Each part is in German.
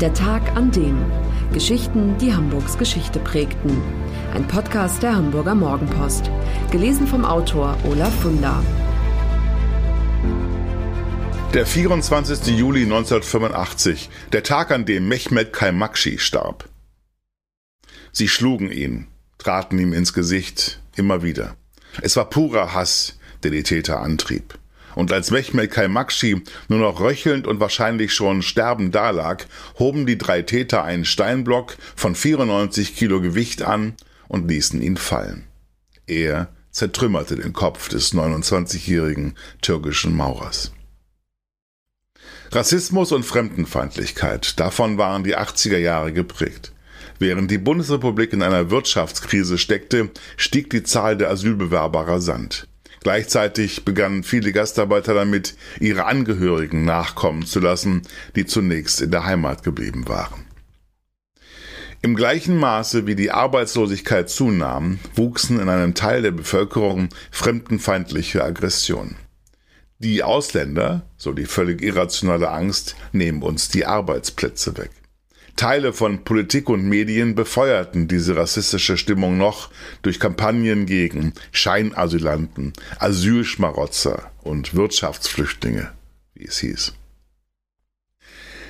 Der Tag an dem. Geschichten, die Hamburgs Geschichte prägten. Ein Podcast der Hamburger Morgenpost. Gelesen vom Autor Olaf Funder. Der 24. Juli 1985, der Tag, an dem Mehmet Kaimakshi starb. Sie schlugen ihn, traten ihm ins Gesicht, immer wieder. Es war purer Hass, der die Täter antrieb. Und als Mehmet Kaimakshi nur noch röchelnd und wahrscheinlich schon sterbend dalag, hoben die drei Täter einen Steinblock von 94 Kilo Gewicht an und ließen ihn fallen. Er zertrümmerte den Kopf des 29-jährigen türkischen Maurers. Rassismus und Fremdenfeindlichkeit, davon waren die 80er Jahre geprägt. Während die Bundesrepublik in einer Wirtschaftskrise steckte, stieg die Zahl der Asylbewerber rasant. Gleichzeitig begannen viele Gastarbeiter damit, ihre Angehörigen nachkommen zu lassen, die zunächst in der Heimat geblieben waren. Im gleichen Maße wie die Arbeitslosigkeit zunahm, wuchsen in einem Teil der Bevölkerung fremdenfeindliche Aggressionen. Die Ausländer, so die völlig irrationale Angst, nehmen uns die Arbeitsplätze weg. Teile von Politik und Medien befeuerten diese rassistische Stimmung noch durch Kampagnen gegen Scheinasylanten, Asylschmarotzer und Wirtschaftsflüchtlinge, wie es hieß.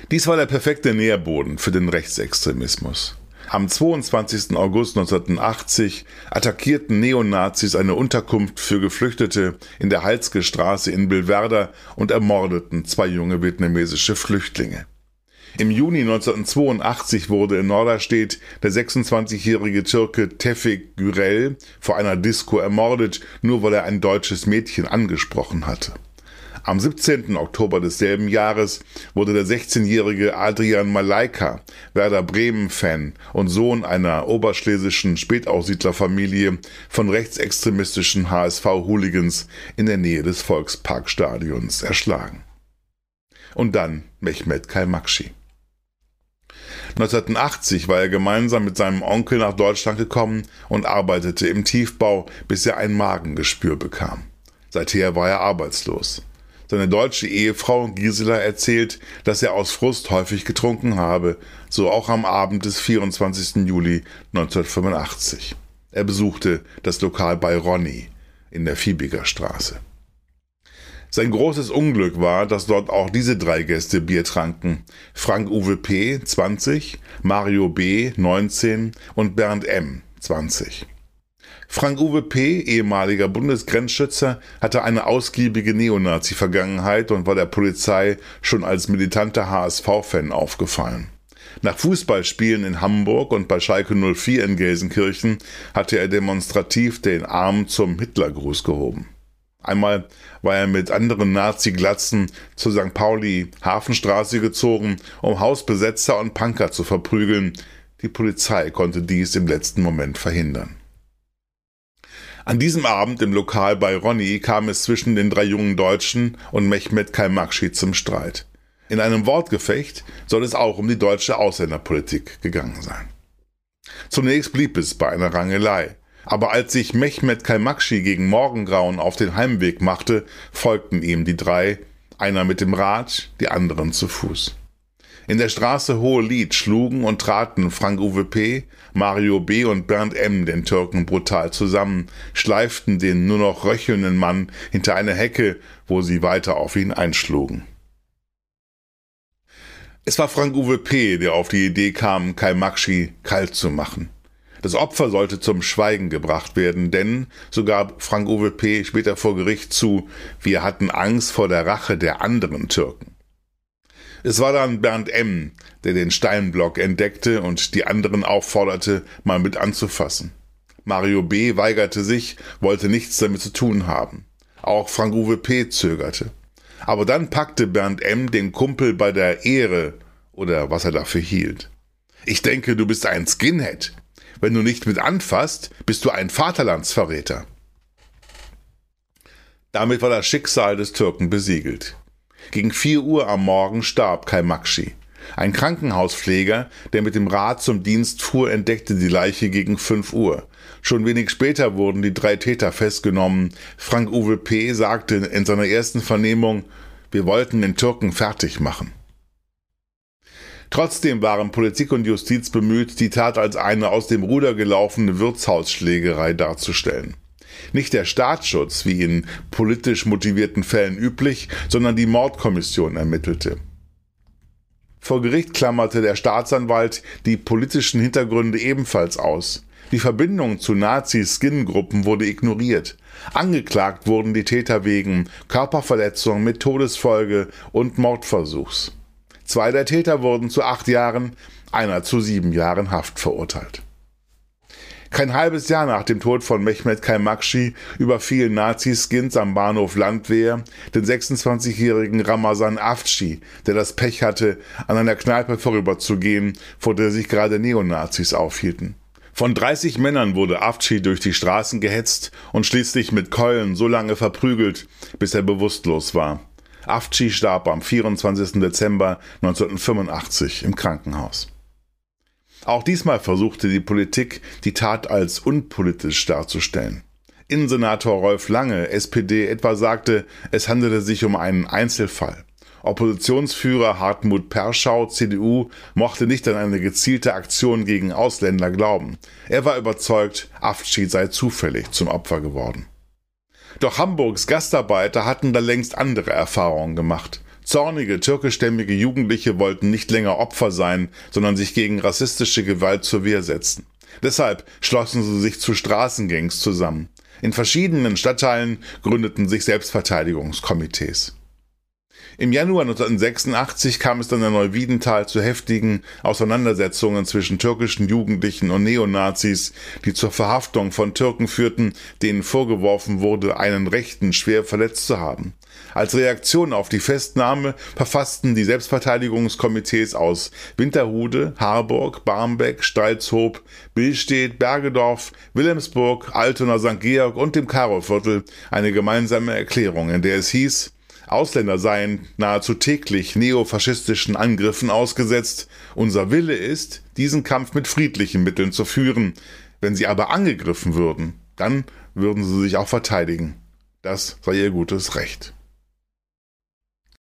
Dies war der perfekte Nährboden für den Rechtsextremismus. Am 22. August 1980 attackierten Neonazis eine Unterkunft für Geflüchtete in der Halske Straße in Bilwerder und ermordeten zwei junge vietnamesische Flüchtlinge. Im Juni 1982 wurde in Norderstedt der 26-jährige Türke Tefik Gürel vor einer Disco ermordet, nur weil er ein deutsches Mädchen angesprochen hatte. Am 17. Oktober desselben Jahres wurde der 16-jährige Adrian Malaika, Werder Bremen-Fan und Sohn einer oberschlesischen Spätaussiedlerfamilie, von rechtsextremistischen HSV-Hooligans in der Nähe des Volksparkstadions erschlagen. Und dann Mehmet Kalmakshi. 1980 war er gemeinsam mit seinem Onkel nach Deutschland gekommen und arbeitete im Tiefbau, bis er ein Magengeschwür bekam. Seither war er arbeitslos. Seine deutsche Ehefrau Gisela erzählt, dass er aus Frust häufig getrunken habe, so auch am Abend des 24. Juli 1985. Er besuchte das Lokal bei Ronny in der Fiebiger Straße. Sein großes Unglück war, dass dort auch diese drei Gäste Bier tranken. Frank Uwe P. 20, Mario B. 19 und Bernd M. 20. Frank Uwe P., ehemaliger Bundesgrenzschützer, hatte eine ausgiebige Neonazi-Vergangenheit und war der Polizei schon als militanter HSV-Fan aufgefallen. Nach Fußballspielen in Hamburg und bei Schalke 04 in Gelsenkirchen hatte er demonstrativ den Arm zum Hitlergruß gehoben. Einmal war er mit anderen Nazi-Glatzen zur St. Pauli Hafenstraße gezogen, um Hausbesetzer und Punker zu verprügeln. Die Polizei konnte dies im letzten Moment verhindern. An diesem Abend im Lokal bei Ronny kam es zwischen den drei jungen Deutschen und Mehmet Kalmakshi zum Streit. In einem Wortgefecht soll es auch um die deutsche Ausländerpolitik gegangen sein. Zunächst blieb es bei einer Rangelei. Aber als sich Mehmet Kalmakshi gegen Morgengrauen auf den Heimweg machte, folgten ihm die drei, einer mit dem Rad, die anderen zu Fuß. In der Straße Hohe Lied schlugen und traten Frank Uwe P., Mario B. und Bernd M. den Türken brutal zusammen, schleiften den nur noch röchelnden Mann hinter eine Hecke, wo sie weiter auf ihn einschlugen. Es war Frank Uwe P., der auf die Idee kam, Kai Makshi kalt zu machen. Das Opfer sollte zum Schweigen gebracht werden, denn, so gab Frank Uwe P. später vor Gericht zu, wir hatten Angst vor der Rache der anderen Türken. Es war dann Bernd M., der den Steinblock entdeckte und die anderen aufforderte, mal mit anzufassen. Mario B. weigerte sich, wollte nichts damit zu tun haben. Auch Frank Uwe P. zögerte. Aber dann packte Bernd M. den Kumpel bei der Ehre oder was er dafür hielt. Ich denke, du bist ein Skinhead, wenn du nicht mit anfasst, bist du ein Vaterlandsverräter. Damit war das Schicksal des Türken besiegelt. Gegen vier Uhr am Morgen starb Kaimakshi. Ein Krankenhauspfleger, der mit dem Rad zum Dienst fuhr, entdeckte die Leiche gegen fünf Uhr. Schon wenig später wurden die drei Täter festgenommen. Frank Uwe P. sagte in seiner ersten Vernehmung, wir wollten den Türken fertig machen. Trotzdem waren Politik und Justiz bemüht, die Tat als eine aus dem Ruder gelaufene Wirtshausschlägerei darzustellen. Nicht der Staatsschutz, wie in politisch motivierten Fällen üblich, sondern die Mordkommission ermittelte. Vor Gericht klammerte der Staatsanwalt die politischen Hintergründe ebenfalls aus. Die Verbindung zu Nazi-Skin-Gruppen wurde ignoriert. Angeklagt wurden die Täter wegen Körperverletzung mit Todesfolge und Mordversuchs. Zwei der Täter wurden zu acht Jahren, einer zu sieben Jahren Haft verurteilt. Kein halbes Jahr nach dem Tod von Mehmet Kaimakshi überfielen Nazi-Skins am Bahnhof Landwehr den 26-jährigen Ramazan Afci, der das Pech hatte, an einer Kneipe vorüberzugehen, vor der sich gerade Neonazis aufhielten. Von 30 Männern wurde Afci durch die Straßen gehetzt und schließlich mit Keulen so lange verprügelt, bis er bewusstlos war. Afci starb am 24. Dezember 1985 im Krankenhaus. Auch diesmal versuchte die Politik, die Tat als unpolitisch darzustellen. Innensenator Rolf Lange, SPD, etwa sagte, es handelte sich um einen Einzelfall. Oppositionsführer Hartmut Perschau, CDU, mochte nicht an eine gezielte Aktion gegen Ausländer glauben. Er war überzeugt, Afci sei zufällig zum Opfer geworden. Doch Hamburgs Gastarbeiter hatten da längst andere Erfahrungen gemacht. Zornige türkischstämmige Jugendliche wollten nicht länger Opfer sein, sondern sich gegen rassistische Gewalt zur Wehr setzen. Deshalb schlossen sie sich zu Straßengangs zusammen. In verschiedenen Stadtteilen gründeten sich Selbstverteidigungskomitees. Im Januar 1986 kam es dann in Neuwiedental zu heftigen Auseinandersetzungen zwischen türkischen Jugendlichen und Neonazis, die zur Verhaftung von Türken führten, denen vorgeworfen wurde, einen Rechten schwer verletzt zu haben. Als Reaktion auf die Festnahme verfassten die Selbstverteidigungskomitees aus Winterhude, Harburg, Barmbek, Stalzhoop, Billstedt, Bergedorf, Wilhelmsburg, Altona, St. Georg und dem Karoviertel eine gemeinsame Erklärung, in der es hieß, Ausländer seien nahezu täglich neofaschistischen Angriffen ausgesetzt. Unser Wille ist, diesen Kampf mit friedlichen Mitteln zu führen. Wenn sie aber angegriffen würden, dann würden sie sich auch verteidigen. Das sei ihr gutes Recht.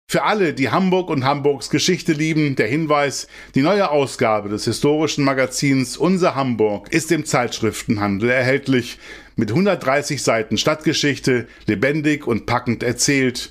Für alle, die Hamburg und Hamburgs Geschichte lieben, der Hinweis, die neue Ausgabe des historischen Magazins Unser Hamburg ist im Zeitschriftenhandel erhältlich, mit 130 Seiten Stadtgeschichte, lebendig und packend erzählt,